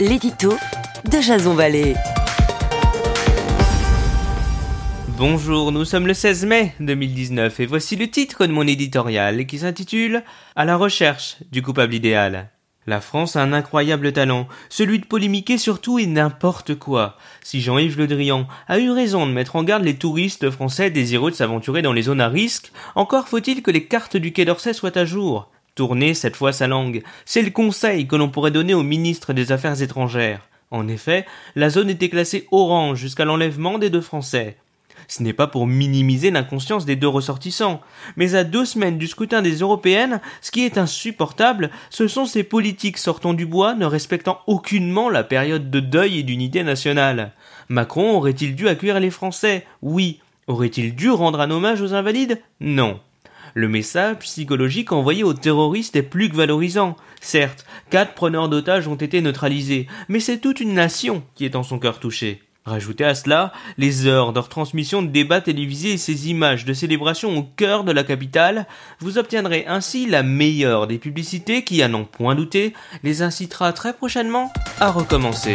l'édito de Jason Vallée. Bonjour, nous sommes le 16 mai 2019 et voici le titre de mon éditorial qui s'intitule À la recherche du coupable idéal. La France a un incroyable talent, celui de polémiquer sur tout et n'importe quoi. Si Jean-Yves Le Drian a eu raison de mettre en garde les touristes français désireux de s'aventurer dans les zones à risque, encore faut-il que les cartes du Quai d'Orsay soient à jour. Tourner cette fois sa langue, c'est le conseil que l'on pourrait donner au ministre des Affaires étrangères. En effet, la zone était classée orange jusqu'à l'enlèvement des deux Français. Ce n'est pas pour minimiser l'inconscience des deux ressortissants, mais à deux semaines du scrutin des européennes, ce qui est insupportable, ce sont ces politiques sortant du bois ne respectant aucunement la période de deuil et d'unité nationale. Macron aurait-il dû accueillir les Français? Oui. Aurait-il dû rendre un hommage aux invalides? Non. Le message psychologique envoyé aux terroristes est plus que valorisant. Certes, quatre preneurs d'otages ont été neutralisés, mais c'est toute une nation qui est en son cœur touchée. Rajoutez à cela les heures de retransmission de débats télévisés et ces images de célébration au cœur de la capitale, vous obtiendrez ainsi la meilleure des publicités qui, à n'en point douter, les incitera très prochainement à recommencer.